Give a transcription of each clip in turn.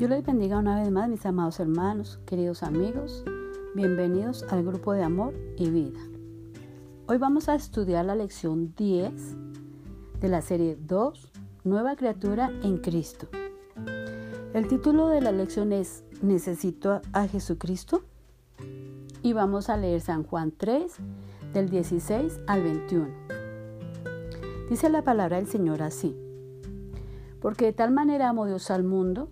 Dios les bendiga una vez más, mis amados hermanos, queridos amigos. Bienvenidos al grupo de amor y vida. Hoy vamos a estudiar la lección 10 de la serie 2, Nueva criatura en Cristo. El título de la lección es ¿Necesito a Jesucristo? Y vamos a leer San Juan 3, del 16 al 21. Dice la palabra del Señor así. Porque de tal manera amó Dios al mundo,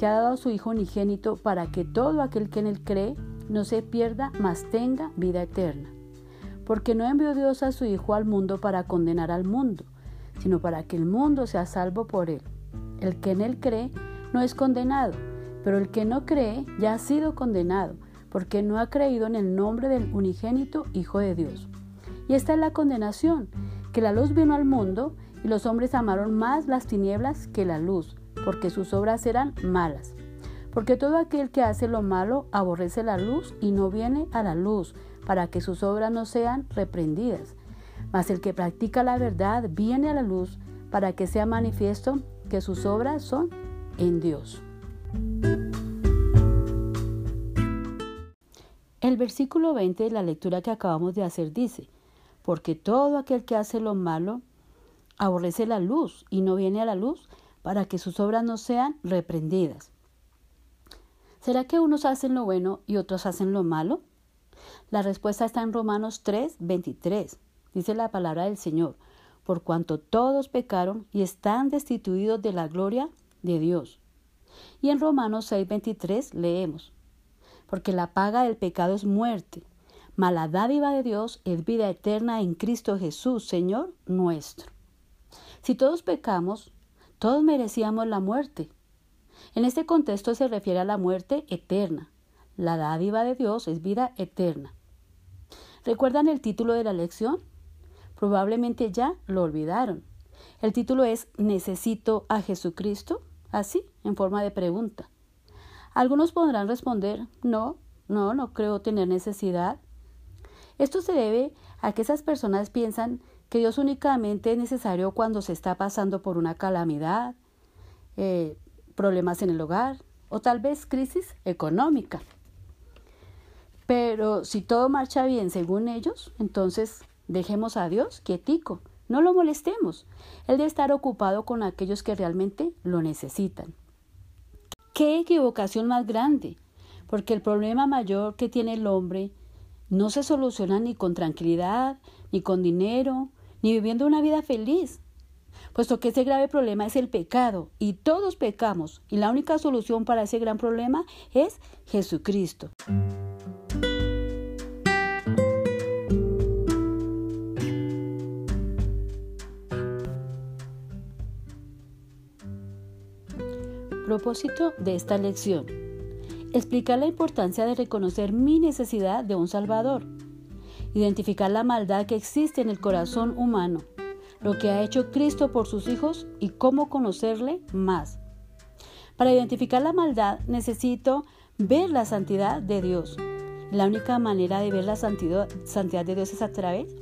que ha dado a su Hijo unigénito para que todo aquel que en él cree no se pierda, mas tenga vida eterna. Porque no envió Dios a su Hijo al mundo para condenar al mundo, sino para que el mundo sea salvo por él. El que en él cree no es condenado, pero el que no cree ya ha sido condenado, porque no ha creído en el nombre del unigénito Hijo de Dios. Y esta es la condenación, que la luz vino al mundo y los hombres amaron más las tinieblas que la luz, porque sus obras eran malas. Porque todo aquel que hace lo malo aborrece la luz y no viene a la luz, para que sus obras no sean reprendidas. Mas el que practica la verdad viene a la luz, para que sea manifiesto que sus obras son en Dios. El versículo 20 de la lectura que acabamos de hacer dice, porque todo aquel que hace lo malo aborrece la luz y no viene a la luz para que sus obras no sean reprendidas. ¿Será que unos hacen lo bueno y otros hacen lo malo? La respuesta está en Romanos 3, 23. Dice la palabra del Señor, por cuanto todos pecaron y están destituidos de la gloria de Dios. Y en Romanos 6, 23 leemos, porque la paga del pecado es muerte, mas la dádiva de Dios es vida eterna en Cristo Jesús, Señor nuestro. Si todos pecamos, todos merecíamos la muerte. En este contexto se refiere a la muerte eterna. La dádiva de Dios es vida eterna. ¿Recuerdan el título de la lección? Probablemente ya lo olvidaron. El título es ¿Necesito a Jesucristo? Así, en forma de pregunta. Algunos podrán responder no, no, no creo tener necesidad. Esto se debe a que esas personas piensan que Dios únicamente es necesario cuando se está pasando por una calamidad, eh, problemas en el hogar o tal vez crisis económica. Pero si todo marcha bien según ellos, entonces dejemos a Dios quietico, no lo molestemos. Él debe estar ocupado con aquellos que realmente lo necesitan. ¿Qué equivocación más grande? Porque el problema mayor que tiene el hombre no se soluciona ni con tranquilidad, ni con dinero, ni viviendo una vida feliz, puesto que ese grave problema es el pecado y todos pecamos y la única solución para ese gran problema es Jesucristo. Propósito de esta lección. Explicar la importancia de reconocer mi necesidad de un Salvador identificar la maldad que existe en el corazón humano, lo que ha hecho Cristo por sus hijos y cómo conocerle más. Para identificar la maldad necesito ver la santidad de Dios. La única manera de ver la santidad, de Dios es a través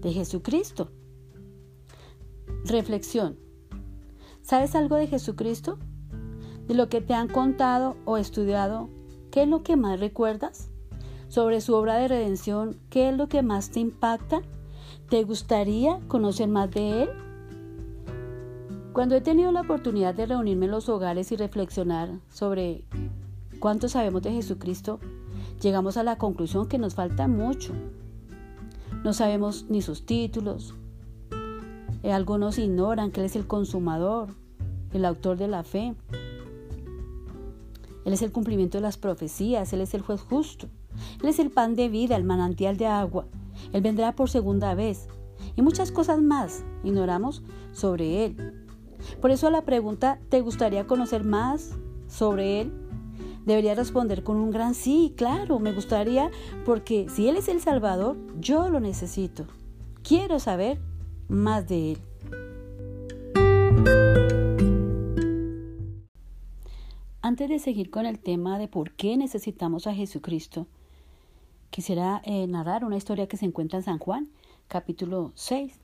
de Jesucristo. Reflexión. ¿Sabes algo de Jesucristo? ¿De lo que te han contado o estudiado? ¿Qué es lo que más recuerdas? Sobre su obra de redención, ¿qué es lo que más te impacta? ¿Te gustaría conocer más de él? Cuando he tenido la oportunidad de reunirme en los hogares y reflexionar sobre cuánto sabemos de Jesucristo, llegamos a la conclusión que nos falta mucho. No sabemos ni sus títulos. Eh, algunos ignoran que Él es el consumador, el autor de la fe. Él es el cumplimiento de las profecías, Él es el juez justo. Él es el pan de vida, el manantial de agua. Él vendrá por segunda vez. Y muchas cosas más ignoramos sobre Él. Por eso a la pregunta, ¿te gustaría conocer más sobre Él? Debería responder con un gran sí, claro, me gustaría, porque si Él es el Salvador, yo lo necesito. Quiero saber más de Él. Antes de seguir con el tema de por qué necesitamos a Jesucristo, Quisiera eh, narrar una historia que se encuentra en San Juan, capítulo 6.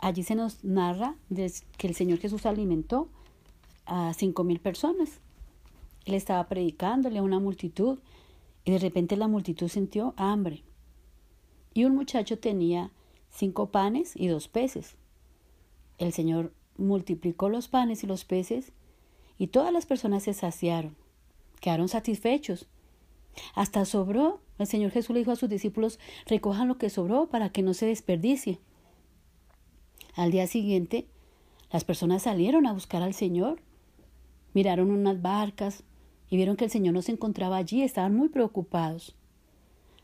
Allí se nos narra que el Señor Jesús alimentó a cinco mil personas. Él estaba predicándole a una multitud y de repente la multitud sintió hambre. Y un muchacho tenía cinco panes y dos peces. El Señor multiplicó los panes y los peces y todas las personas se saciaron, quedaron satisfechos. Hasta sobró. El Señor Jesús le dijo a sus discípulos, recojan lo que sobró para que no se desperdicie. Al día siguiente, las personas salieron a buscar al Señor, miraron unas barcas y vieron que el Señor no se encontraba allí, estaban muy preocupados.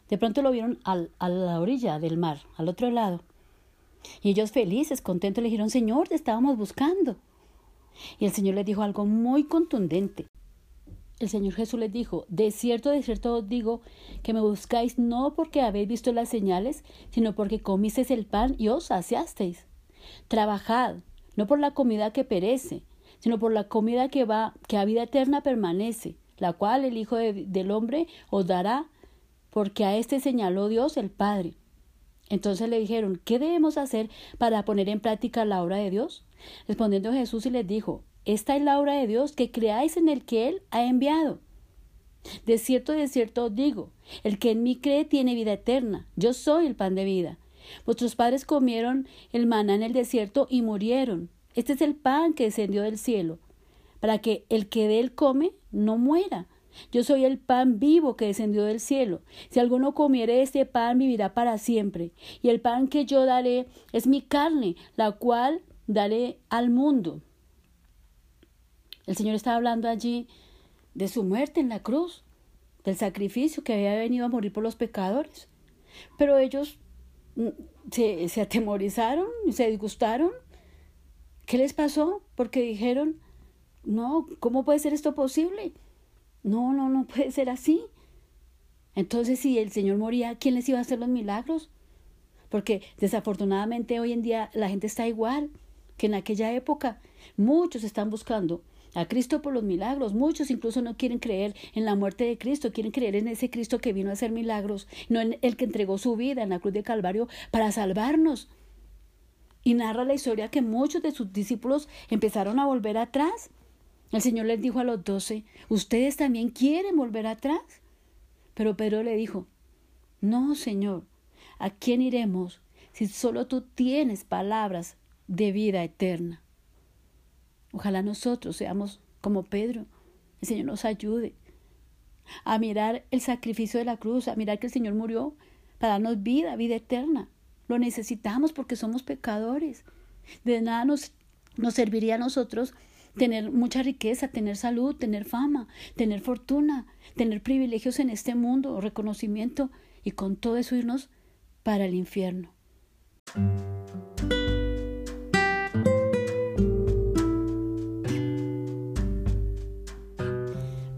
De pronto lo vieron al, a la orilla del mar, al otro lado. Y ellos felices, contentos, le dijeron, Señor, te estábamos buscando. Y el Señor les dijo algo muy contundente. El Señor Jesús les dijo, de cierto, de cierto os digo, que me buscáis no porque habéis visto las señales, sino porque comisteis el pan y os saciasteis. Trabajad, no por la comida que perece, sino por la comida que va, que a vida eterna permanece, la cual el Hijo del Hombre os dará, porque a éste señaló Dios el Padre. Entonces le dijeron, ¿qué debemos hacer para poner en práctica la obra de Dios? Respondiendo Jesús y les dijo, esta es la obra de Dios, que creáis en el que Él ha enviado. De cierto, de cierto os digo, el que en mí cree tiene vida eterna. Yo soy el pan de vida. Vuestros padres comieron el maná en el desierto y murieron. Este es el pan que descendió del cielo, para que el que de él come no muera. Yo soy el pan vivo que descendió del cielo. Si alguno comiere este pan, vivirá para siempre. Y el pan que yo daré es mi carne, la cual daré al mundo. El Señor estaba hablando allí de su muerte en la cruz, del sacrificio que había venido a morir por los pecadores. Pero ellos mm, se, se atemorizaron, se disgustaron ¿Qué les pasó? Porque dijeron, no, ¿cómo puede ser esto posible? No, no, no puede ser así. Entonces, si el Señor moría, ¿quién les iba a hacer los milagros? Porque desafortunadamente hoy en día la gente está igual que en aquella época. Muchos están buscando a Cristo por los milagros. Muchos incluso no quieren creer en la muerte de Cristo, quieren creer en ese Cristo que vino a hacer milagros, no en el que entregó su vida en la cruz de Calvario para salvarnos y narra la historia que muchos de sus discípulos empezaron a volver atrás. El Señor les dijo a los doce, ¿ustedes también quieren volver atrás? Pero Pedro le dijo, no, Señor, ¿a quién iremos si solo tú tienes palabras de vida eterna? Ojalá nosotros seamos como Pedro. El Señor nos ayude a mirar el sacrificio de la cruz, a mirar que el Señor murió para darnos vida, vida eterna. Lo necesitamos porque somos pecadores. De nada nos, nos serviría a nosotros tener mucha riqueza, tener salud, tener fama, tener fortuna, tener privilegios en este mundo, reconocimiento y con todo eso irnos para el infierno.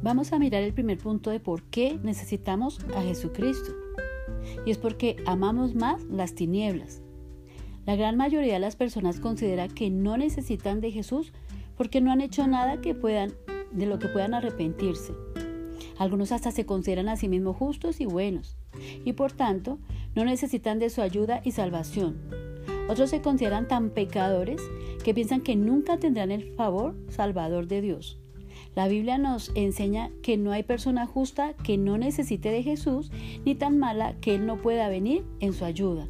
Vamos a mirar el primer punto de por qué necesitamos a Jesucristo y es porque amamos más las tinieblas. La gran mayoría de las personas considera que no necesitan de Jesús porque no han hecho nada que puedan, de lo que puedan arrepentirse. Algunos hasta se consideran a sí mismos justos y buenos, y por tanto no necesitan de su ayuda y salvación. Otros se consideran tan pecadores que piensan que nunca tendrán el favor salvador de Dios. La Biblia nos enseña que no hay persona justa que no necesite de Jesús, ni tan mala que Él no pueda venir en su ayuda.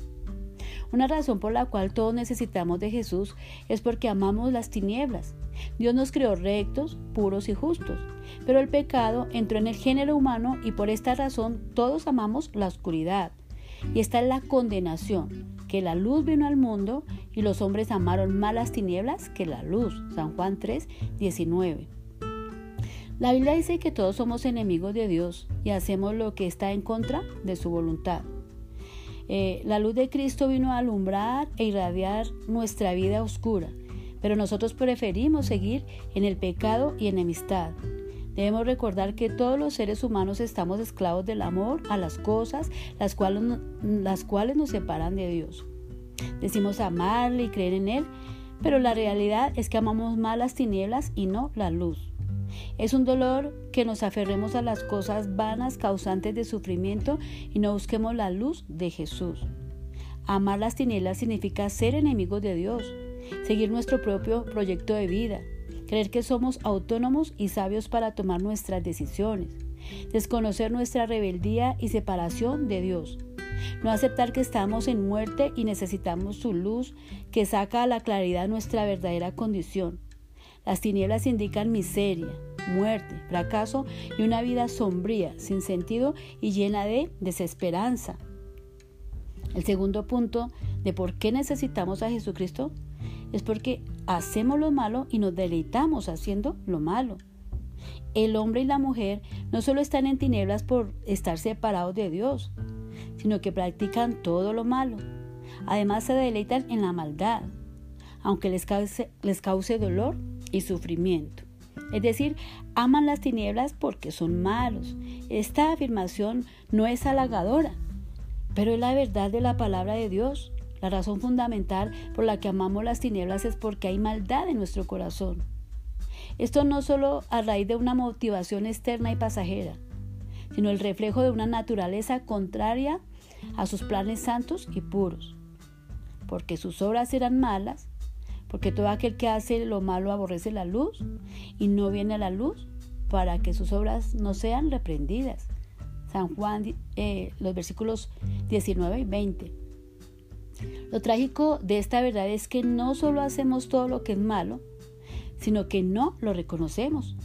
Una razón por la cual todos necesitamos de Jesús es porque amamos las tinieblas. Dios nos creó rectos, puros y justos, pero el pecado entró en el género humano y por esta razón todos amamos la oscuridad. Y esta es la condenación, que la luz vino al mundo y los hombres amaron más las tinieblas que la luz. San Juan 3, 19. La Biblia dice que todos somos enemigos de Dios y hacemos lo que está en contra de su voluntad. Eh, la luz de Cristo vino a alumbrar e irradiar nuestra vida oscura, pero nosotros preferimos seguir en el pecado y enemistad. Debemos recordar que todos los seres humanos estamos esclavos del amor a las cosas, las cuales, las cuales nos separan de Dios. Decimos amarle y creer en Él, pero la realidad es que amamos más las tinieblas y no la luz. Es un dolor que nos aferremos a las cosas vanas causantes de sufrimiento y no busquemos la luz de Jesús. Amar las tinieblas significa ser enemigos de Dios, seguir nuestro propio proyecto de vida, creer que somos autónomos y sabios para tomar nuestras decisiones, desconocer nuestra rebeldía y separación de Dios, no aceptar que estamos en muerte y necesitamos su luz que saca a la claridad nuestra verdadera condición. Las tinieblas indican miseria, muerte, fracaso y una vida sombría, sin sentido y llena de desesperanza. El segundo punto de por qué necesitamos a Jesucristo es porque hacemos lo malo y nos deleitamos haciendo lo malo. El hombre y la mujer no solo están en tinieblas por estar separados de Dios, sino que practican todo lo malo. Además se deleitan en la maldad, aunque les cause, les cause dolor y sufrimiento. Es decir, aman las tinieblas porque son malos. Esta afirmación no es halagadora, pero es la verdad de la palabra de Dios. La razón fundamental por la que amamos las tinieblas es porque hay maldad en nuestro corazón. Esto no solo a raíz de una motivación externa y pasajera, sino el reflejo de una naturaleza contraria a sus planes santos y puros. Porque sus obras eran malas, porque todo aquel que hace lo malo aborrece la luz y no viene a la luz para que sus obras no sean reprendidas. San Juan, eh, los versículos 19 y 20. Lo trágico de esta verdad es que no solo hacemos todo lo que es malo, sino que no lo reconocemos.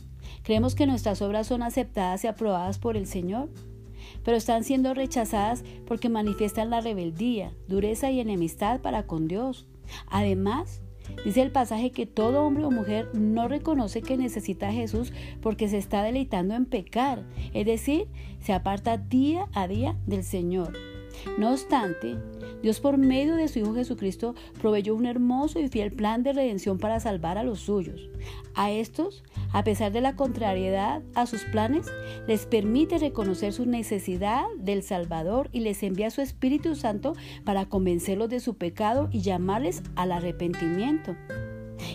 Creemos que nuestras obras son aceptadas y aprobadas por el Señor, pero están siendo rechazadas porque manifiestan la rebeldía, dureza y enemistad para con Dios. Además, dice el pasaje que todo hombre o mujer no reconoce que necesita a Jesús porque se está deleitando en pecar, es decir, se aparta día a día del Señor. No obstante, Dios por medio de su Hijo Jesucristo proveyó un hermoso y fiel plan de redención para salvar a los suyos. A estos, a pesar de la contrariedad a sus planes, les permite reconocer su necesidad del Salvador y les envía su Espíritu Santo para convencerlos de su pecado y llamarles al arrepentimiento.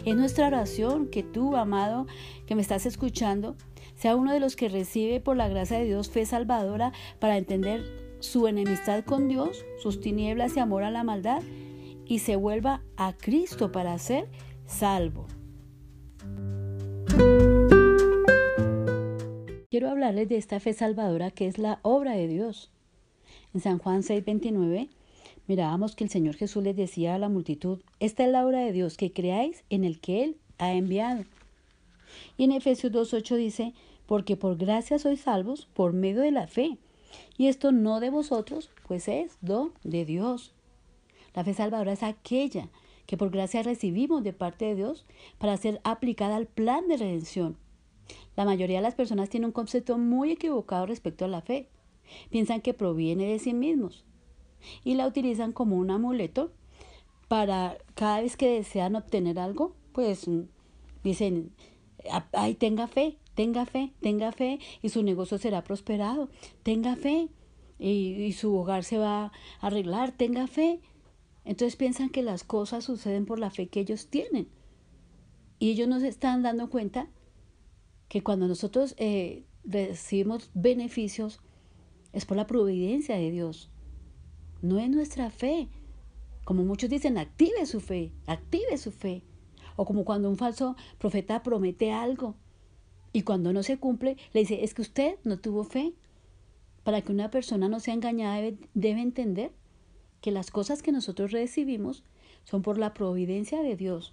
Es nuestra oración que tú, amado, que me estás escuchando, sea uno de los que recibe por la gracia de Dios fe salvadora para entender su enemistad con Dios, sus tinieblas y amor a la maldad, y se vuelva a Cristo para ser salvo. Quiero hablarles de esta fe salvadora que es la obra de Dios. En San Juan 6:29 mirábamos que el Señor Jesús les decía a la multitud, esta es la obra de Dios, que creáis en el que Él ha enviado. Y en Efesios 2:8 dice, porque por gracia sois salvos por medio de la fe. Y esto no de vosotros, pues es do de Dios. La fe salvadora es aquella que por gracia recibimos de parte de Dios para ser aplicada al plan de redención. La mayoría de las personas tienen un concepto muy equivocado respecto a la fe. Piensan que proviene de sí mismos y la utilizan como un amuleto para cada vez que desean obtener algo, pues dicen, ay, tenga fe, tenga fe, tenga fe y su negocio será prosperado. Tenga fe y, su hogar se va a arreglar. Tenga fe. Entonces piensan que las cosas suceden por la fe que ellos tienen. Y ellos no se están dando cuenta que cuando nosotros eh, recibimos beneficios es por la providencia de Dios. No es nuestra fe. Como muchos dicen, active su fe, active su fe. O como cuando un falso profeta promete algo y cuando no se cumple, le dice, es que usted no tuvo fe. Para que una persona no sea engañada debe, entender que las cosas que nosotros recibimos son por la providencia de Dios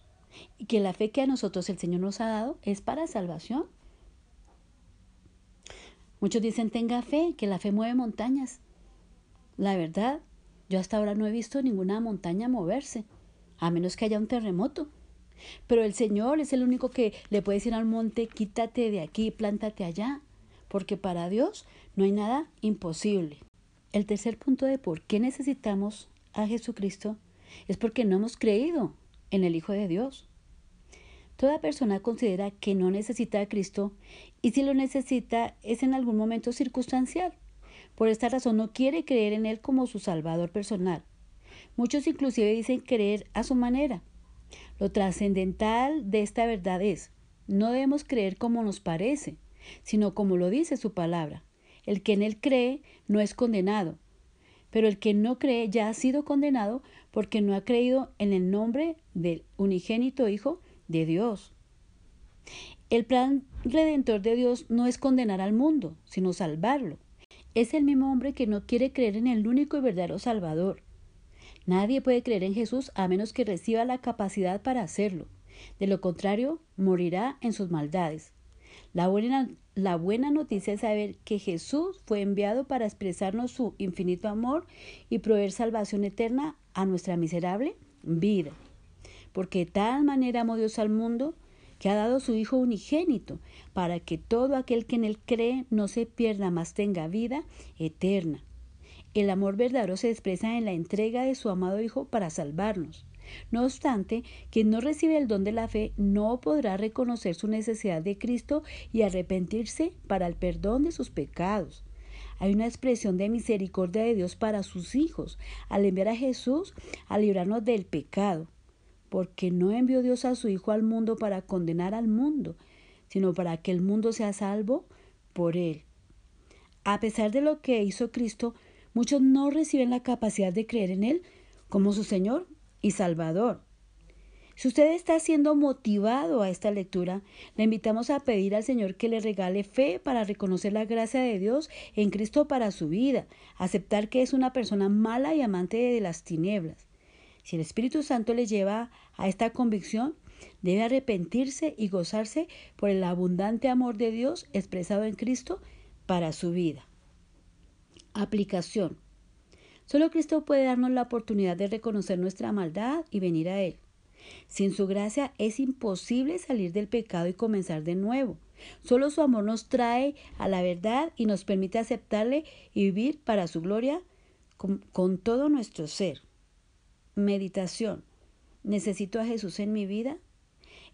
y que la fe que a nosotros el Señor nos ha dado es para salvación. Muchos dicen, tenga fe, que la fe mueve montañas. La verdad, yo hasta ahora no he visto ninguna montaña moverse, a menos que haya un terremoto. Pero el Señor es el único que le puede decir al monte, quítate de aquí, plántate allá, porque para Dios no hay nada imposible. El tercer punto de por qué necesitamos a Jesucristo es porque no hemos creído en el Hijo de Dios. Toda persona considera que no necesita a Cristo y si lo necesita es en algún momento circunstancial. Por esta razón no quiere creer en Él como su Salvador personal. Muchos inclusive dicen creer a su manera. Lo trascendental de esta verdad es, no debemos creer como nos parece, sino como lo dice su palabra. El que en él cree no es condenado, pero el que no cree ya ha sido condenado porque no ha creído en el nombre del unigénito Hijo de Dios. El plan redentor de Dios no es condenar al mundo, sino salvarlo. Es el mismo hombre que no quiere creer en el único y verdadero Salvador. Nadie puede creer en Jesús a menos que reciba la capacidad para hacerlo. De lo contrario, morirá en sus maldades. La buena, la buena noticia es saber que Jesús fue enviado para expresarnos su infinito amor y proveer salvación eterna a nuestra miserable vida. Porque de tal manera amó Dios al mundo que ha dado su Hijo unigénito, para que todo aquel que en él cree no se pierda, mas tenga vida eterna. El amor verdadero se expresa en la entrega de su amado Hijo para salvarnos. No obstante, quien no recibe el don de la fe no podrá reconocer su necesidad de Cristo y arrepentirse para el perdón de sus pecados. Hay una expresión de misericordia de Dios para sus hijos al enviar a Jesús a librarnos del pecado porque no envió Dios a su Hijo al mundo para condenar al mundo, sino para que el mundo sea salvo por él. A pesar de lo que hizo Cristo, muchos no reciben la capacidad de creer en Él como su Señor y Salvador. Si usted está siendo motivado a esta lectura, le invitamos a pedir al Señor que le regale fe para reconocer la gracia de Dios en Cristo para su vida, aceptar que es una persona mala y amante de las tinieblas. Si el Espíritu Santo le lleva a esta convicción, debe arrepentirse y gozarse por el abundante amor de Dios expresado en Cristo para su vida. Aplicación. Solo Cristo puede darnos la oportunidad de reconocer nuestra maldad y venir a Él. Sin su gracia es imposible salir del pecado y comenzar de nuevo. Solo su amor nos trae a la verdad y nos permite aceptarle y vivir para su gloria con, con todo nuestro ser. Meditación. ¿Necesito a Jesús en mi vida?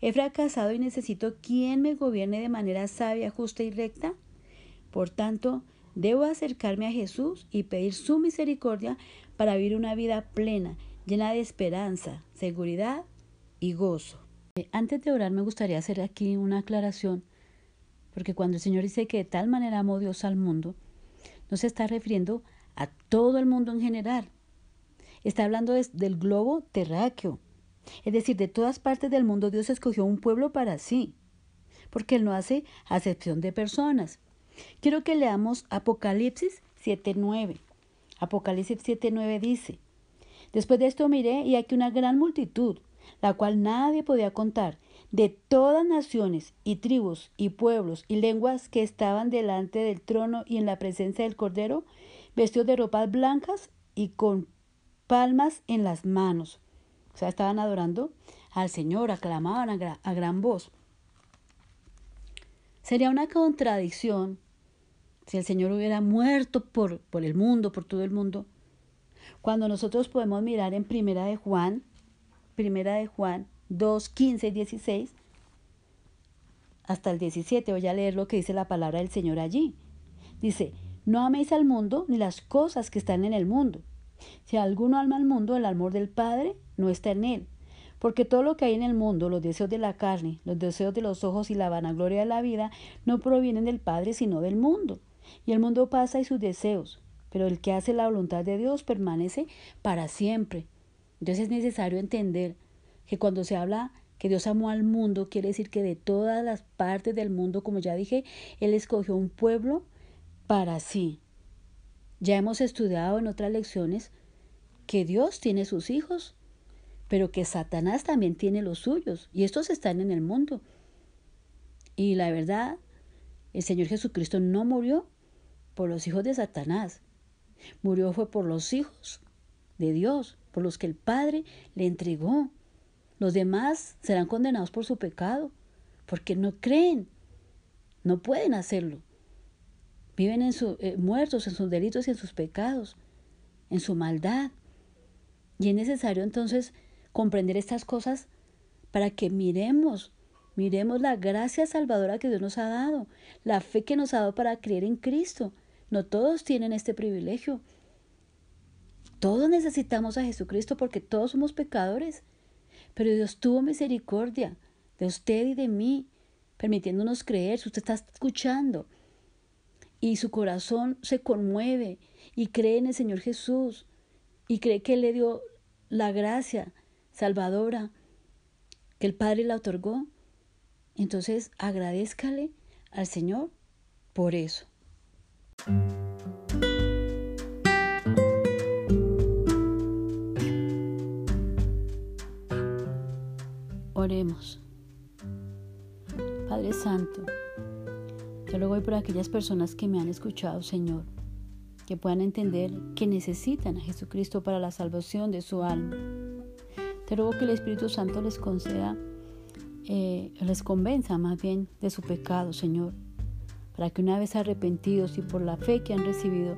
¿He fracasado y necesito quien me gobierne de manera sabia, justa y recta? Por tanto, debo acercarme a Jesús y pedir su misericordia para vivir una vida plena, llena de esperanza, seguridad y gozo. Eh, antes de orar me gustaría hacer aquí una aclaración, porque cuando el Señor dice que de tal manera amó Dios al mundo, no se está refiriendo a todo el mundo en general, Está hablando del globo terráqueo. Es decir, de todas partes del mundo Dios escogió un pueblo para sí, porque Él no hace acepción de personas. Quiero que leamos Apocalipsis 7.9. Apocalipsis 7.9 dice, Después de esto miré y aquí una gran multitud, la cual nadie podía contar, de todas naciones y tribus y pueblos y lenguas que estaban delante del trono y en la presencia del Cordero, vestidos de ropas blancas y con palmas en las manos. O sea, estaban adorando al Señor, aclamaban a, gran voz. Sería una contradicción si el Señor hubiera muerto por, por el mundo, por todo el mundo, cuando nosotros podemos mirar en Primera de Juan, Primera de Juan 2, 15 y 16, hasta el 17, voy a leer lo que dice la palabra del Señor allí. Dice, no améis al mundo ni las cosas que están en el mundo. Si alguno alma al mundo, el amor del Padre no está en él. Porque todo lo que hay en el mundo, los deseos de la carne, los deseos de los ojos y la vanagloria de la vida, no provienen del Padre, sino del mundo. Y el mundo pasa y sus deseos, pero el que hace la voluntad de Dios permanece para siempre. Entonces es necesario entender que cuando se habla que Dios amó al mundo, quiere decir que de todas las partes del mundo, como ya dije, Él escogió un pueblo para sí. Ya hemos estudiado en otras lecciones que Dios tiene sus hijos, pero que Satanás también tiene los suyos, y estos están en el mundo. Y la verdad, el Señor Jesucristo no murió por los hijos de Satanás, murió fue por los hijos de Dios, por los que el Padre le entregó. Los demás serán condenados por su pecado, porque no creen, no pueden hacerlo. Viven en su, eh, muertos en sus delitos y en sus pecados, en su maldad. Y es necesario entonces comprender estas cosas para que miremos, miremos la gracia salvadora que Dios nos ha dado, la fe que nos ha dado para creer en Cristo. No todos tienen este privilegio. Todos necesitamos a Jesucristo porque todos somos pecadores. Pero Dios tuvo misericordia de usted y de mí, permitiéndonos creer. Si usted está escuchando, y su corazón se conmueve y cree en el Señor Jesús y cree que Él le dio la gracia salvadora que el Padre le otorgó, Entonces agradezcale al Señor por eso. Oremos. Padre Santo, te lo voy por aquellas personas que me han escuchado, Señor, que puedan entender que necesitan a Jesucristo para la salvación de su alma. Te ruego que el Espíritu Santo les conceda, eh, les convenza más bien de su pecado, Señor, para que una vez arrepentidos y por la fe que han recibido,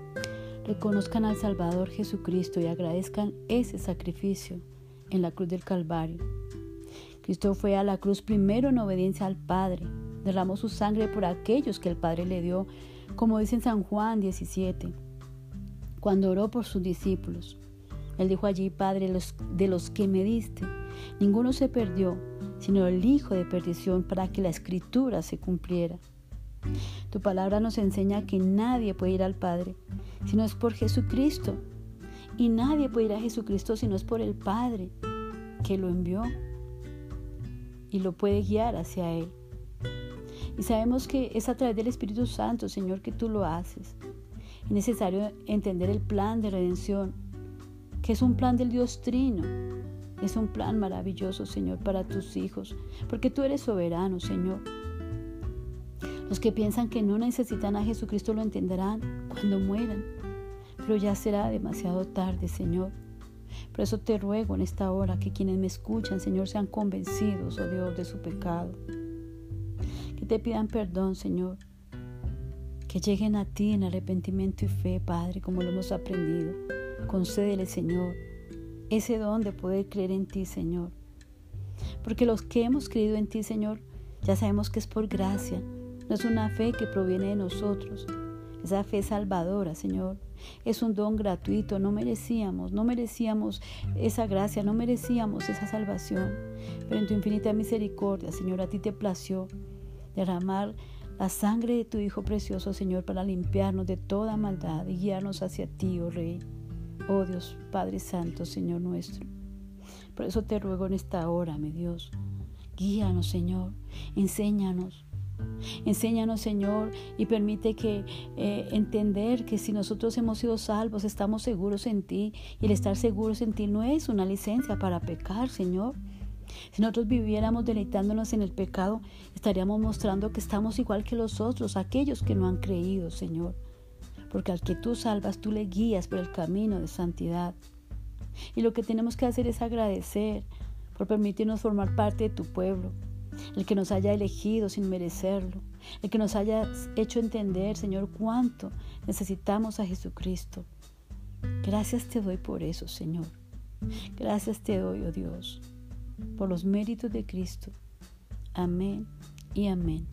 reconozcan al Salvador Jesucristo y agradezcan ese sacrificio en la cruz del Calvario. Cristo fue a la cruz primero en obediencia al Padre derramó su sangre por aquellos que el Padre le dio, como dice en San Juan 17, cuando oró por sus discípulos. Él dijo allí, Padre, de los que me diste, ninguno se perdió, sino el hijo de perdición para que la escritura se cumpliera. Tu palabra nos enseña que nadie puede ir al Padre si no es por Jesucristo. Y nadie puede ir a Jesucristo si no es por el Padre que lo envió y lo puede guiar hacia Él. Y sabemos que es a través del Espíritu Santo, Señor, que tú lo haces. Es necesario entender el plan de redención, que es un plan del Dios Trino. Es un plan maravilloso, Señor, para tus hijos, porque tú eres soberano, Señor. Los que piensan que no necesitan a Jesucristo lo entenderán cuando mueran, pero ya será demasiado tarde, Señor. Por eso te ruego en esta hora que quienes me escuchan, Señor, sean convencidos, oh Dios, de su pecado que te pidan perdón, Señor. Que lleguen a ti en arrepentimiento y fe, Padre, como lo hemos aprendido. Concédele, Señor, ese don de poder creer en ti, Señor. Porque los que hemos creído en ti, Señor, ya sabemos que es por gracia. No es una fe que proviene de nosotros. Esa fe salvadora, Señor. Es un don gratuito. No merecíamos, no merecíamos esa gracia, no merecíamos esa salvación. Pero en tu infinita misericordia, Señor, a ti te plació derramar la sangre de tu Hijo precioso, Señor, para limpiarnos de toda maldad y guiarnos hacia ti, oh Rey. Oh Dios, Padre Santo, Señor nuestro. Por eso te ruego en esta hora, mi Dios, guíanos, Señor, enséñanos. Enséñanos, Señor, y permite que eh, entender que si nosotros hemos sido salvos, estamos seguros en ti. Y el estar seguros en ti no es una licencia para pecar, Señor. Si nosotros viviéramos deleitándonos en el pecado, estaríamos mostrando que estamos igual que los otros, aquellos que no han creído, Señor. Porque al que tú salvas, tú le guías por el camino de santidad. Y lo que tenemos que hacer es agradecer por permitirnos formar parte de tu pueblo, el que nos haya elegido sin merecerlo, el que nos haya hecho entender, Señor, cuánto necesitamos a Jesucristo. Gracias te doy por eso, Señor. Gracias te doy, oh Dios por los méritos de Cristo. Amén y amén.